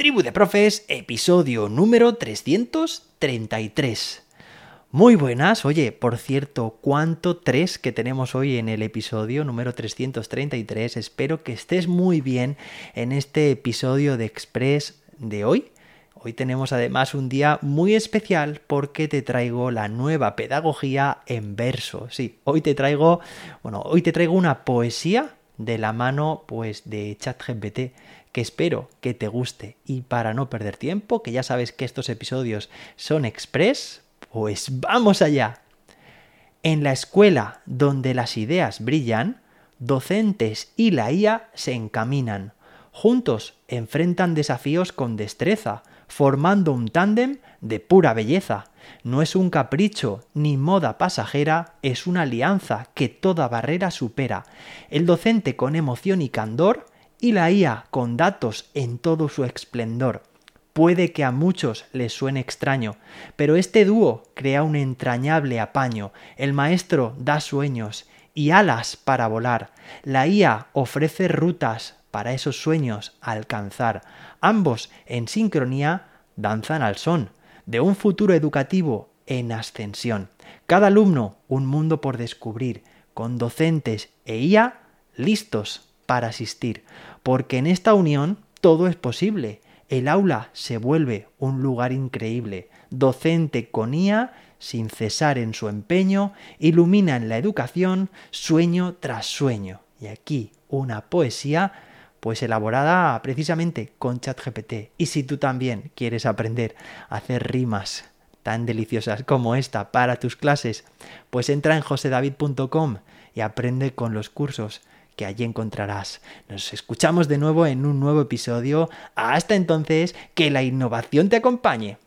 Tribu de Profes, episodio número 333. Muy buenas, oye, por cierto, ¿cuánto 3 que tenemos hoy en el episodio número 333? Espero que estés muy bien en este episodio de Express de hoy. Hoy tenemos además un día muy especial porque te traigo la nueva pedagogía en verso. Sí, hoy te traigo, bueno, hoy te traigo una poesía de la mano pues de ChatGPT que espero que te guste y para no perder tiempo, que ya sabes que estos episodios son express, pues vamos allá. En la escuela donde las ideas brillan, docentes y la IA se encaminan. Juntos enfrentan desafíos con destreza, formando un tándem de pura belleza. No es un capricho ni moda pasajera, es una alianza que toda barrera supera. El docente con emoción y candor y la IA con datos en todo su esplendor. Puede que a muchos les suene extraño, pero este dúo crea un entrañable apaño. El maestro da sueños y alas para volar. La IA ofrece rutas para esos sueños alcanzar. Ambos, en sincronía, danzan al son de un futuro educativo en ascensión. Cada alumno un mundo por descubrir, con docentes e IA listos para asistir, porque en esta unión todo es posible. El aula se vuelve un lugar increíble. Docente con IA, sin cesar en su empeño, ilumina en la educación sueño tras sueño. Y aquí una poesía pues elaborada precisamente con ChatGPT. Y si tú también quieres aprender a hacer rimas tan deliciosas como esta para tus clases, pues entra en josedavid.com y aprende con los cursos que allí encontrarás. Nos escuchamos de nuevo en un nuevo episodio. Hasta entonces, que la innovación te acompañe.